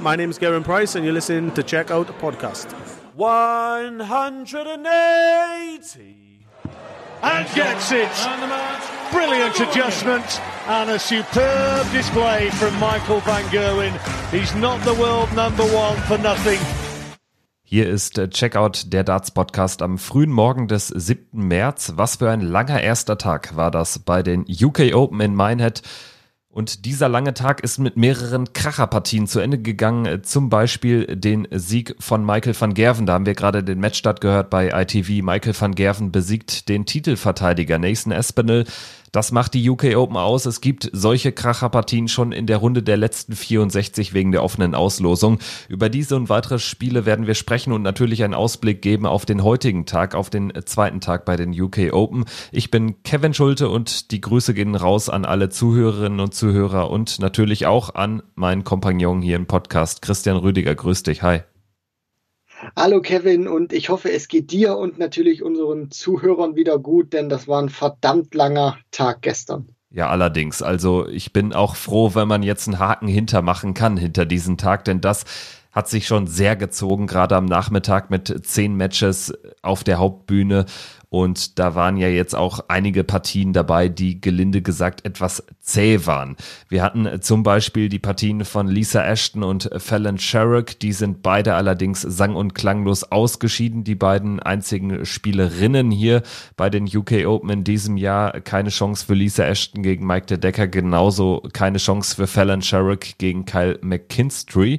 My name is Garen Price, and you're listening to Check Out Podcast. 180. And gets it. Brilliant adjustment and a superb display from Michael van Gerwen. He's not the world number one for nothing. Hier ist äh, Checkout der Darts Podcast am frühen Morgen des 7. März. Was für ein langer erster Tag war das bei den UK Open in Minehead. Und dieser lange Tag ist mit mehreren Kracherpartien zu Ende gegangen. Zum Beispiel den Sieg von Michael van Gerven. Da haben wir gerade den Matchstart gehört bei ITV. Michael van Gerven besiegt den Titelverteidiger Nathan Espinel das macht die UK Open aus. Es gibt solche Kracherpartien schon in der Runde der letzten 64 wegen der offenen Auslosung. Über diese und weitere Spiele werden wir sprechen und natürlich einen Ausblick geben auf den heutigen Tag, auf den zweiten Tag bei den UK Open. Ich bin Kevin Schulte und die Grüße gehen raus an alle Zuhörerinnen und Zuhörer und natürlich auch an meinen Kompagnon hier im Podcast, Christian Rüdiger. Grüß dich. Hi. Hallo Kevin und ich hoffe, es geht dir und natürlich unseren Zuhörern wieder gut, denn das war ein verdammt langer Tag gestern. Ja, allerdings. Also ich bin auch froh, wenn man jetzt einen Haken hintermachen kann hinter diesen Tag, denn das hat sich schon sehr gezogen, gerade am Nachmittag mit zehn Matches auf der Hauptbühne. Und da waren ja jetzt auch einige Partien dabei, die gelinde gesagt etwas zäh waren. Wir hatten zum Beispiel die Partien von Lisa Ashton und Fallon Sherrick. Die sind beide allerdings sang- und klanglos ausgeschieden. Die beiden einzigen Spielerinnen hier bei den UK Open in diesem Jahr. Keine Chance für Lisa Ashton gegen Mike de Decker. Genauso keine Chance für Fallon Sherrick gegen Kyle McKinstry.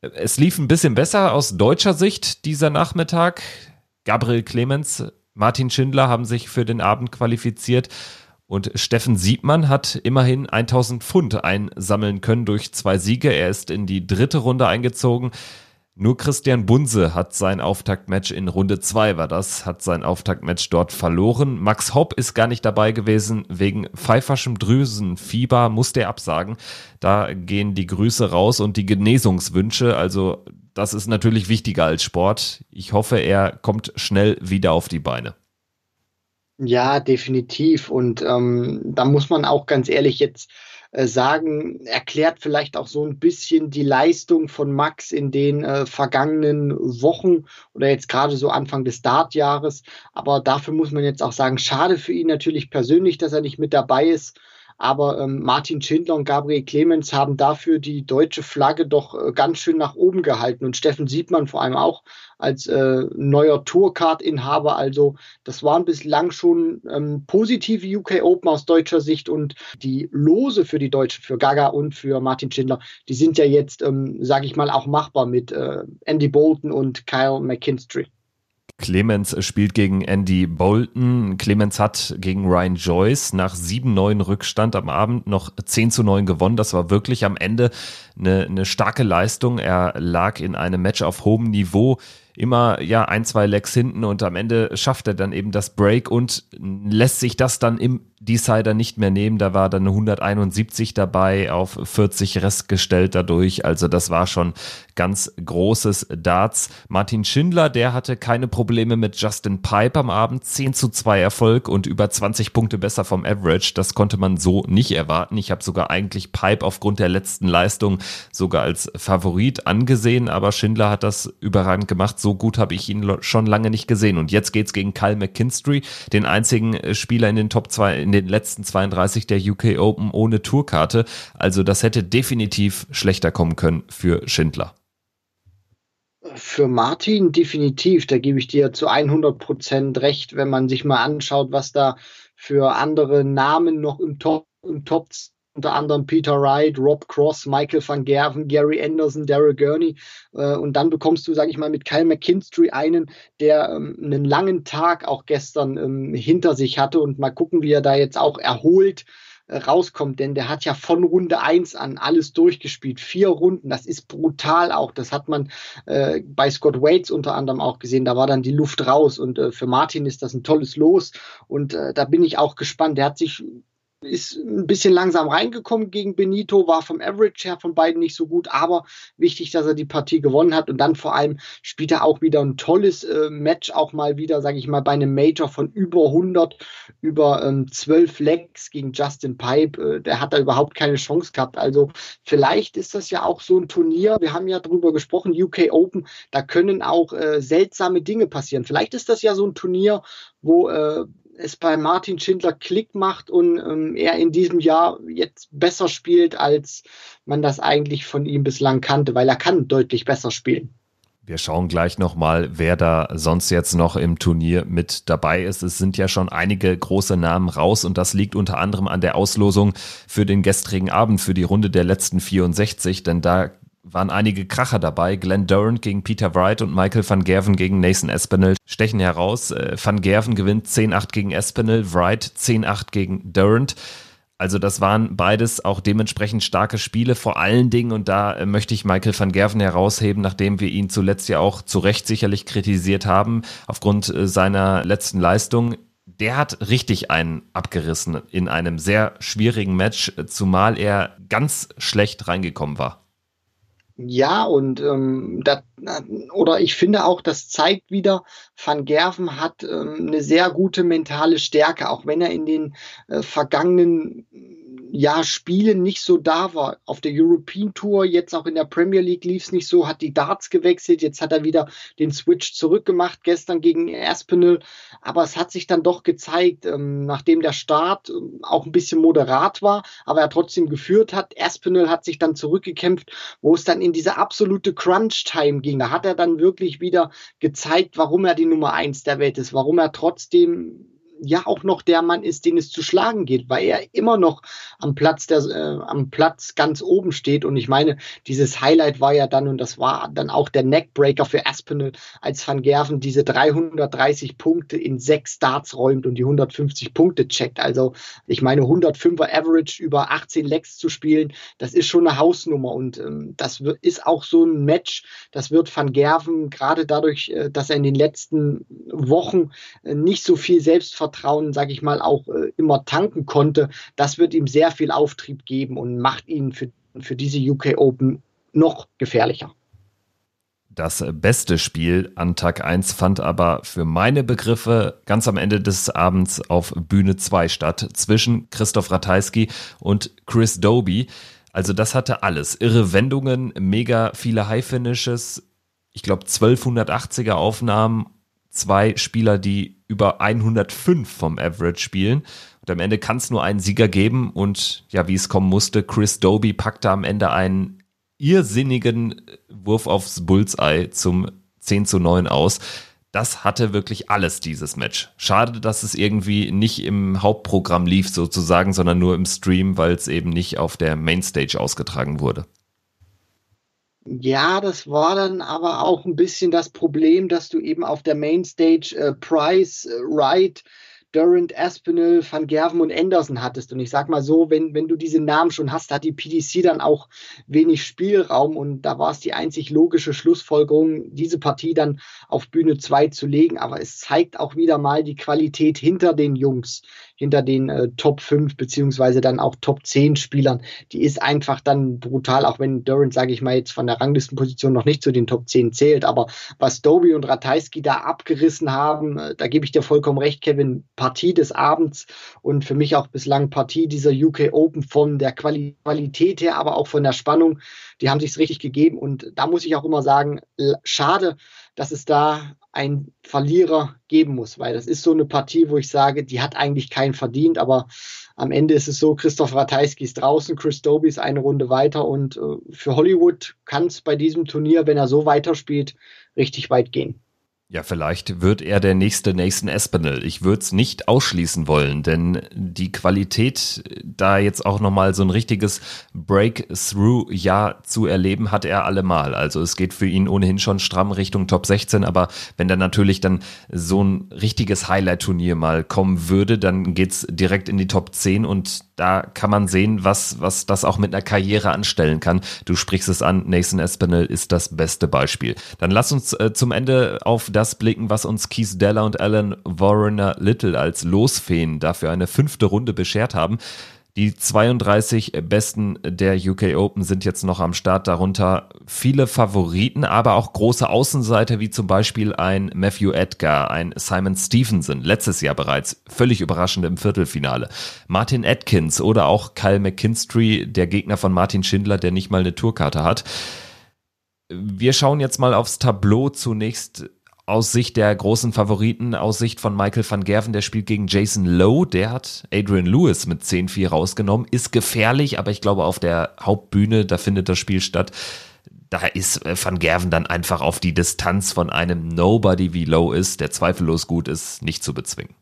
Es lief ein bisschen besser aus deutscher Sicht dieser Nachmittag. Gabriel Clemens Martin Schindler haben sich für den Abend qualifiziert und Steffen Siebmann hat immerhin 1000 Pfund einsammeln können durch zwei Siege. Er ist in die dritte Runde eingezogen. Nur Christian Bunse hat sein Auftaktmatch in Runde 2 war das, hat sein Auftaktmatch dort verloren. Max Hopp ist gar nicht dabei gewesen, wegen pfeiferschem Drüsenfieber musste er absagen. Da gehen die Grüße raus und die Genesungswünsche, also das ist natürlich wichtiger als Sport. Ich hoffe, er kommt schnell wieder auf die Beine. Ja, definitiv. Und ähm, da muss man auch ganz ehrlich jetzt äh, sagen, erklärt vielleicht auch so ein bisschen die Leistung von Max in den äh, vergangenen Wochen oder jetzt gerade so Anfang des Startjahres. Aber dafür muss man jetzt auch sagen, schade für ihn natürlich persönlich, dass er nicht mit dabei ist. Aber ähm, Martin Schindler und Gabriel Clemens haben dafür die deutsche Flagge doch äh, ganz schön nach oben gehalten. Und Steffen Siebmann vor allem auch als äh, neuer Tourcard-Inhaber. Also das waren bislang schon ähm, positive UK Open aus deutscher Sicht. Und die Lose für die Deutschen, für Gaga und für Martin Schindler, die sind ja jetzt, ähm, sage ich mal, auch machbar mit äh, Andy Bolton und Kyle McKinstry. Clemens spielt gegen Andy Bolton. Clemens hat gegen Ryan Joyce nach 7-9 Rückstand am Abend noch 10 zu 9 gewonnen. Das war wirklich am Ende eine, eine starke Leistung. Er lag in einem Match auf hohem Niveau immer ja ein, zwei Lecks hinten und am Ende schafft er dann eben das Break und lässt sich das dann im Decider nicht mehr nehmen. Da war dann 171 dabei, auf 40 Rest gestellt dadurch. Also das war schon ganz großes Darts. Martin Schindler, der hatte keine Probleme mit Justin Pipe am Abend. 10 zu 2 Erfolg und über 20 Punkte besser vom Average. Das konnte man so nicht erwarten. Ich habe sogar eigentlich Pipe aufgrund der letzten Leistung sogar als Favorit angesehen, aber Schindler hat das überragend gemacht. So gut habe ich ihn schon lange nicht gesehen. Und jetzt geht's gegen Kyle McKinstry, den einzigen Spieler in den Top 2 in den letzten 32 der UK Open ohne Tourkarte. Also das hätte definitiv schlechter kommen können für Schindler. Für Martin definitiv, da gebe ich dir zu 100 Prozent recht, wenn man sich mal anschaut, was da für andere Namen noch im Top, im Top unter anderem Peter Wright, Rob Cross, Michael van Gerven, Gary Anderson, Daryl Gurney. Äh, und dann bekommst du, sage ich mal, mit Kyle McKinstry einen, der ähm, einen langen Tag auch gestern ähm, hinter sich hatte. Und mal gucken, wie er da jetzt auch erholt äh, rauskommt, denn der hat ja von Runde 1 an alles durchgespielt. Vier Runden, das ist brutal auch. Das hat man äh, bei Scott Waits unter anderem auch gesehen. Da war dann die Luft raus und äh, für Martin ist das ein tolles Los und äh, da bin ich auch gespannt. Der hat sich ist ein bisschen langsam reingekommen gegen Benito, war vom Average her von beiden nicht so gut, aber wichtig, dass er die Partie gewonnen hat und dann vor allem spielt er auch wieder ein tolles äh, Match, auch mal wieder, sage ich mal, bei einem Major von über 100, über ähm, 12 Legs gegen Justin Pipe, äh, der hat da überhaupt keine Chance gehabt, also vielleicht ist das ja auch so ein Turnier, wir haben ja drüber gesprochen, UK Open, da können auch äh, seltsame Dinge passieren, vielleicht ist das ja so ein Turnier, wo äh, es bei Martin Schindler Klick macht und ähm, er in diesem Jahr jetzt besser spielt, als man das eigentlich von ihm bislang kannte, weil er kann deutlich besser spielen. Wir schauen gleich nochmal, wer da sonst jetzt noch im Turnier mit dabei ist. Es sind ja schon einige große Namen raus und das liegt unter anderem an der Auslosung für den gestrigen Abend, für die Runde der letzten 64, denn da waren einige Kracher dabei. Glenn Durant gegen Peter Wright und Michael van Gerven gegen Nathan Espinel stechen heraus. Äh, van Gerven gewinnt 10-8 gegen Espinel, Wright 10-8 gegen Durant. Also das waren beides auch dementsprechend starke Spiele, vor allen Dingen, und da äh, möchte ich Michael van Gerven herausheben, nachdem wir ihn zuletzt ja auch zu Recht sicherlich kritisiert haben, aufgrund äh, seiner letzten Leistung. Der hat richtig einen abgerissen in einem sehr schwierigen Match, zumal er ganz schlecht reingekommen war. Ja, und ähm, dat, oder ich finde auch, das zeigt wieder, Van Gerven hat ähm, eine sehr gute mentale Stärke, auch wenn er in den äh, vergangenen ja, Spielen nicht so da war. Auf der European Tour, jetzt auch in der Premier League lief es nicht so, hat die Darts gewechselt, jetzt hat er wieder den Switch zurückgemacht, gestern gegen Aspinall. Aber es hat sich dann doch gezeigt, ähm, nachdem der Start ähm, auch ein bisschen moderat war, aber er trotzdem geführt hat. Aspinall hat sich dann zurückgekämpft, wo es dann in diese absolute Crunch-Time ging. Da hat er dann wirklich wieder gezeigt, warum er die Nummer eins der Welt ist, warum er trotzdem ja auch noch der Mann ist, den es zu schlagen geht, weil er immer noch am Platz der, äh, am Platz ganz oben steht. Und ich meine, dieses Highlight war ja dann, und das war dann auch der Neckbreaker für Aspinall, als Van Gerven diese 330 Punkte in sechs Starts räumt und die 150 Punkte checkt. Also ich meine, 105er Average über 18 Legs zu spielen, das ist schon eine Hausnummer. Und ähm, das ist auch so ein Match, das wird Van Gerven gerade dadurch, äh, dass er in den letzten Wochen äh, nicht so viel Selbstvertrauen Selbstvertrauen, sage ich mal, auch äh, immer tanken konnte, das wird ihm sehr viel Auftrieb geben und macht ihn für, für diese UK Open noch gefährlicher. Das beste Spiel an Tag 1 fand aber für meine Begriffe ganz am Ende des Abends auf Bühne 2 statt, zwischen Christoph Ratajski und Chris Doby. Also das hatte alles. Irre Wendungen, mega viele High-Finishes, ich glaube 1280er Aufnahmen zwei Spieler, die über 105 vom Average spielen. Und am Ende kann es nur einen Sieger geben. Und ja, wie es kommen musste, Chris Doby packte am Ende einen irrsinnigen Wurf aufs Bullseye zum 10 zu 9 aus. Das hatte wirklich alles, dieses Match. Schade, dass es irgendwie nicht im Hauptprogramm lief sozusagen, sondern nur im Stream, weil es eben nicht auf der Mainstage ausgetragen wurde. Ja, das war dann aber auch ein bisschen das Problem, dass du eben auf der Mainstage äh, Price, äh, Wright, Durant, Aspinall, Van Gerven und Anderson hattest. Und ich sag mal so, wenn, wenn du diese Namen schon hast, hat die PDC dann auch wenig Spielraum und da war es die einzig logische Schlussfolgerung, diese Partie dann auf Bühne 2 zu legen. Aber es zeigt auch wieder mal die Qualität hinter den Jungs hinter den äh, Top 5 beziehungsweise dann auch Top 10 Spielern, die ist einfach dann brutal, auch wenn Durant, sage ich mal, jetzt von der Ranglistenposition noch nicht zu den Top 10 zählt. Aber was Doby und Ratajski da abgerissen haben, äh, da gebe ich dir vollkommen recht, Kevin, Partie des Abends und für mich auch bislang Partie dieser UK Open von der Quali Qualität her, aber auch von der Spannung. Die haben sich richtig gegeben und da muss ich auch immer sagen, schade, dass es da einen Verlierer geben muss, weil das ist so eine Partie, wo ich sage, die hat eigentlich keinen verdient, aber am Ende ist es so, Christoph Ratajski ist draußen, Chris Doby ist eine Runde weiter und äh, für Hollywood kann es bei diesem Turnier, wenn er so weiterspielt, richtig weit gehen. Ja, vielleicht wird er der nächste Nathan Espinel. Ich würde es nicht ausschließen wollen, denn die Qualität, da jetzt auch nochmal so ein richtiges Breakthrough-Jahr zu erleben, hat er allemal. Also es geht für ihn ohnehin schon stramm Richtung Top 16, aber wenn dann natürlich dann so ein richtiges Highlight-Turnier mal kommen würde, dann geht's direkt in die Top 10 und da kann man sehen, was, was das auch mit einer Karriere anstellen kann. Du sprichst es an, Nathan Espinel ist das beste Beispiel. Dann lass uns äh, zum Ende auf das blicken, was uns Keith Della und Alan Warrener Little als Losfeen dafür eine fünfte Runde beschert haben. Die 32 besten der UK Open sind jetzt noch am Start, darunter viele Favoriten, aber auch große Außenseiter wie zum Beispiel ein Matthew Edgar, ein Simon Stevenson, letztes Jahr bereits völlig überraschend im Viertelfinale. Martin Atkins oder auch Kyle McKinstry, der Gegner von Martin Schindler, der nicht mal eine Tourkarte hat. Wir schauen jetzt mal aufs Tableau zunächst aus Sicht der großen Favoriten, aus Sicht von Michael van Gerven, der spielt gegen Jason Lowe, der hat Adrian Lewis mit 10-4 rausgenommen, ist gefährlich, aber ich glaube auf der Hauptbühne, da findet das Spiel statt, da ist äh, Van Gerven dann einfach auf die Distanz von einem Nobody wie Lowe ist, der zweifellos gut ist, nicht zu bezwingen.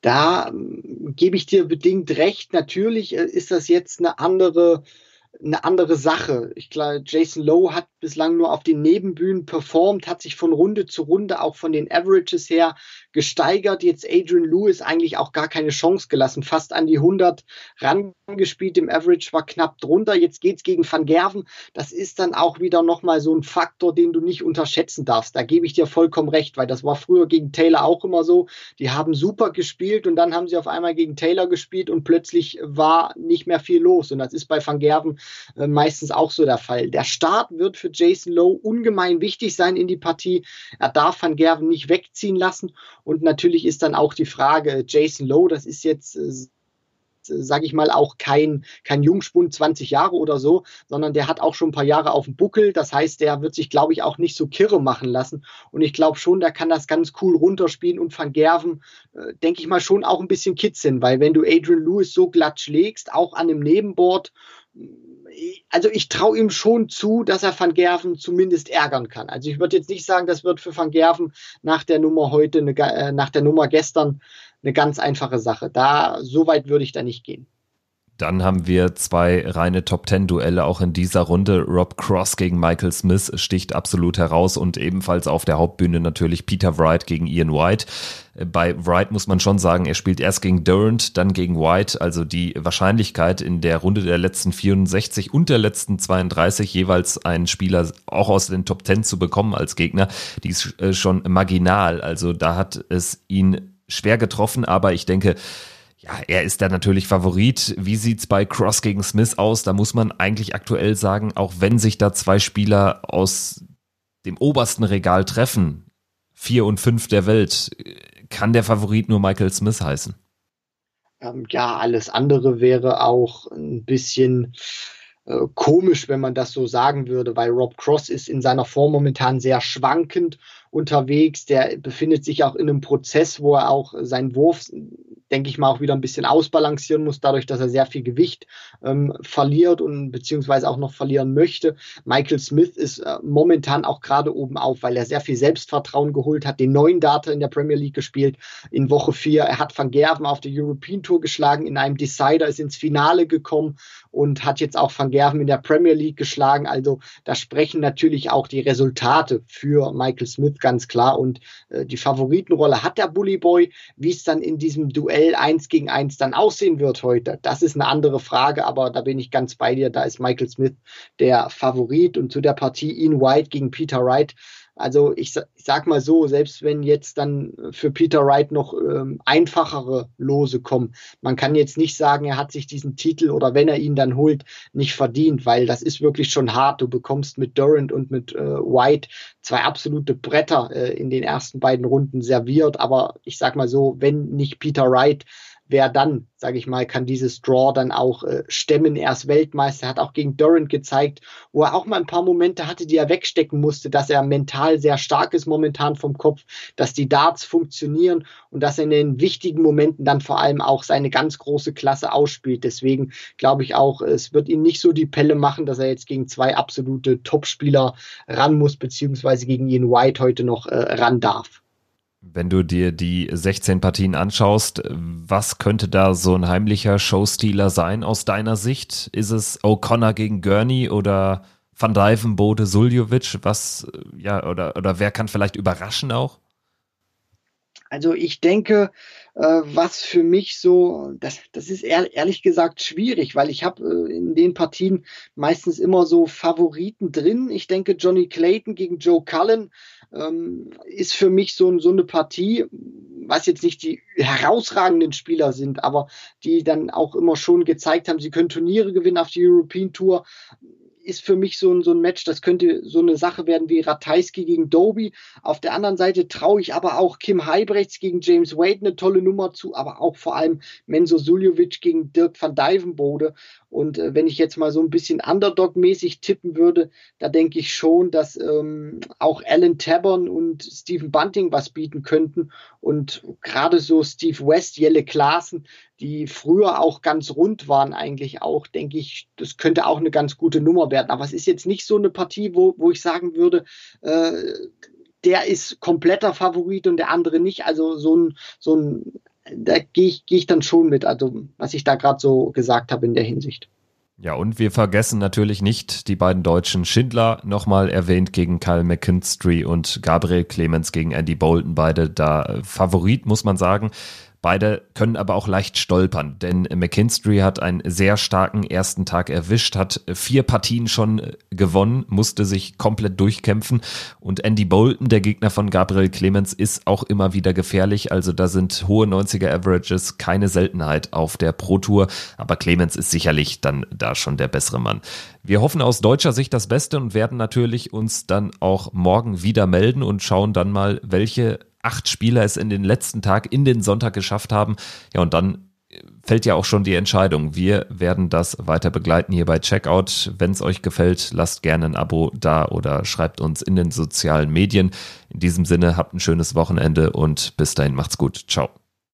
Da ähm, gebe ich dir bedingt recht. Natürlich äh, ist das jetzt eine andere eine andere Sache. Ich glaube, Jason Lowe hat bislang nur auf den Nebenbühnen performt, hat sich von Runde zu Runde auch von den Averages her gesteigert. Jetzt Adrian Lewis eigentlich auch gar keine Chance gelassen, fast an die 100 rangespielt. Im Average war knapp drunter. Jetzt geht's gegen Van Gerven. Das ist dann auch wieder nochmal so ein Faktor, den du nicht unterschätzen darfst. Da gebe ich dir vollkommen recht, weil das war früher gegen Taylor auch immer so. Die haben super gespielt und dann haben sie auf einmal gegen Taylor gespielt und plötzlich war nicht mehr viel los. Und das ist bei Van Gerven äh, meistens auch so der Fall. Der Start wird für Jason Lowe ungemein wichtig sein in die Partie. Er darf Van Gerven nicht wegziehen lassen. Und natürlich ist dann auch die Frage, Jason Lowe, das ist jetzt äh, sage ich mal, auch kein, kein Jungspund 20 Jahre oder so, sondern der hat auch schon ein paar Jahre auf dem Buckel. Das heißt, der wird sich, glaube ich, auch nicht so kirre machen lassen. Und ich glaube schon, der kann das ganz cool runterspielen und Van Gerven, äh, denke ich mal, schon auch ein bisschen kitzeln, weil wenn du Adrian Lewis so glatt schlägst, auch an dem Nebenboard, also ich traue ihm schon zu, dass er Van Gerven zumindest ärgern kann. Also ich würde jetzt nicht sagen, das wird für Van Gerven nach der Nummer heute, eine, äh, nach der Nummer gestern eine ganz einfache Sache. Da so weit würde ich da nicht gehen. Dann haben wir zwei reine Top Ten Duelle auch in dieser Runde. Rob Cross gegen Michael Smith sticht absolut heraus und ebenfalls auf der Hauptbühne natürlich Peter Wright gegen Ian White. Bei Wright muss man schon sagen, er spielt erst gegen Durant, dann gegen White. Also die Wahrscheinlichkeit in der Runde der letzten 64 und der letzten 32 jeweils einen Spieler auch aus den Top Ten zu bekommen als Gegner, die ist äh, schon marginal. Also da hat es ihn schwer getroffen, aber ich denke, ja, er ist da natürlich Favorit. Wie sieht's bei Cross gegen Smith aus? Da muss man eigentlich aktuell sagen, auch wenn sich da zwei Spieler aus dem obersten Regal treffen, vier und fünf der Welt, kann der Favorit nur Michael Smith heißen? Ähm, ja, alles andere wäre auch ein bisschen äh, komisch, wenn man das so sagen würde, weil Rob Cross ist in seiner Form momentan sehr schwankend unterwegs. Der befindet sich auch in einem Prozess, wo er auch seinen Wurf denke ich mal, auch wieder ein bisschen ausbalancieren muss, dadurch, dass er sehr viel Gewicht ähm, verliert und beziehungsweise auch noch verlieren möchte. Michael Smith ist äh, momentan auch gerade oben auf, weil er sehr viel Selbstvertrauen geholt hat, den neuen Data in der Premier League gespielt in Woche 4. Er hat Van Gerven auf der European Tour geschlagen, in einem Decider ist ins Finale gekommen und hat jetzt auch Van Gerven in der Premier League geschlagen. Also da sprechen natürlich auch die Resultate für Michael Smith ganz klar. Und äh, die Favoritenrolle hat der Bully Boy, wie es dann in diesem Duell Duell eins gegen eins dann aussehen wird heute, das ist eine andere Frage, aber da bin ich ganz bei dir. Da ist Michael Smith der Favorit. Und zu der Partie Ian White gegen Peter Wright also ich, ich sag mal so, selbst wenn jetzt dann für Peter Wright noch ähm, einfachere Lose kommen, man kann jetzt nicht sagen, er hat sich diesen Titel oder wenn er ihn dann holt, nicht verdient, weil das ist wirklich schon hart. Du bekommst mit Durant und mit äh, White zwei absolute Bretter äh, in den ersten beiden Runden serviert. Aber ich sag mal so, wenn nicht Peter Wright wer dann, sage ich mal, kann dieses Draw dann auch äh, stemmen. Er ist Weltmeister, hat auch gegen Durant gezeigt, wo er auch mal ein paar Momente hatte, die er wegstecken musste, dass er mental sehr stark ist momentan vom Kopf, dass die Darts funktionieren und dass er in den wichtigen Momenten dann vor allem auch seine ganz große Klasse ausspielt. Deswegen glaube ich auch, es wird ihn nicht so die Pelle machen, dass er jetzt gegen zwei absolute Topspieler ran muss, beziehungsweise gegen Ian White heute noch äh, ran darf. Wenn du dir die 16 Partien anschaust, was könnte da so ein heimlicher Showstealer sein aus deiner Sicht? Ist es O'Connor gegen Gurney oder Van Dijven, Bode, Suljovic? Was, ja, oder, oder wer kann vielleicht überraschen auch? Also ich denke, äh, was für mich so, das, das ist ehrlich gesagt schwierig, weil ich habe äh, in den Partien meistens immer so Favoriten drin. Ich denke, Johnny Clayton gegen Joe Cullen ähm, ist für mich so, so eine Partie, was jetzt nicht die herausragenden Spieler sind, aber die dann auch immer schon gezeigt haben, sie können Turniere gewinnen auf die European Tour ist für mich so ein, so ein Match, das könnte so eine Sache werden wie Ratajski gegen Doby. Auf der anderen Seite traue ich aber auch Kim Heibrechts gegen James Wade eine tolle Nummer zu, aber auch vor allem Menzo Suljovic gegen Dirk van Dijvenbode. Und äh, wenn ich jetzt mal so ein bisschen Underdog-mäßig tippen würde, da denke ich schon, dass ähm, auch Alan Tabern und Stephen Bunting was bieten könnten. Und gerade so Steve West, Jelle Klaassen, die früher auch ganz rund waren, eigentlich auch, denke ich, das könnte auch eine ganz gute Nummer werden. Aber es ist jetzt nicht so eine Partie, wo, wo ich sagen würde, äh, der ist kompletter Favorit und der andere nicht. Also so ein, so ein da gehe ich, geh ich dann schon mit, also was ich da gerade so gesagt habe in der Hinsicht. Ja, und wir vergessen natürlich nicht die beiden Deutschen Schindler, nochmal erwähnt gegen Kyle McKinstry und Gabriel Clemens gegen Andy Bolton, beide da Favorit, muss man sagen. Beide können aber auch leicht stolpern, denn McKinstry hat einen sehr starken ersten Tag erwischt, hat vier Partien schon gewonnen, musste sich komplett durchkämpfen und Andy Bolton, der Gegner von Gabriel Clemens, ist auch immer wieder gefährlich. Also da sind hohe 90er Averages keine Seltenheit auf der Pro Tour, aber Clemens ist sicherlich dann da schon der bessere Mann. Wir hoffen aus deutscher Sicht das Beste und werden natürlich uns dann auch morgen wieder melden und schauen dann mal, welche acht Spieler es in den letzten Tag in den Sonntag geschafft haben. Ja, und dann fällt ja auch schon die Entscheidung. Wir werden das weiter begleiten hier bei Checkout. Wenn es euch gefällt, lasst gerne ein Abo da oder schreibt uns in den sozialen Medien. In diesem Sinne, habt ein schönes Wochenende und bis dahin macht's gut. Ciao.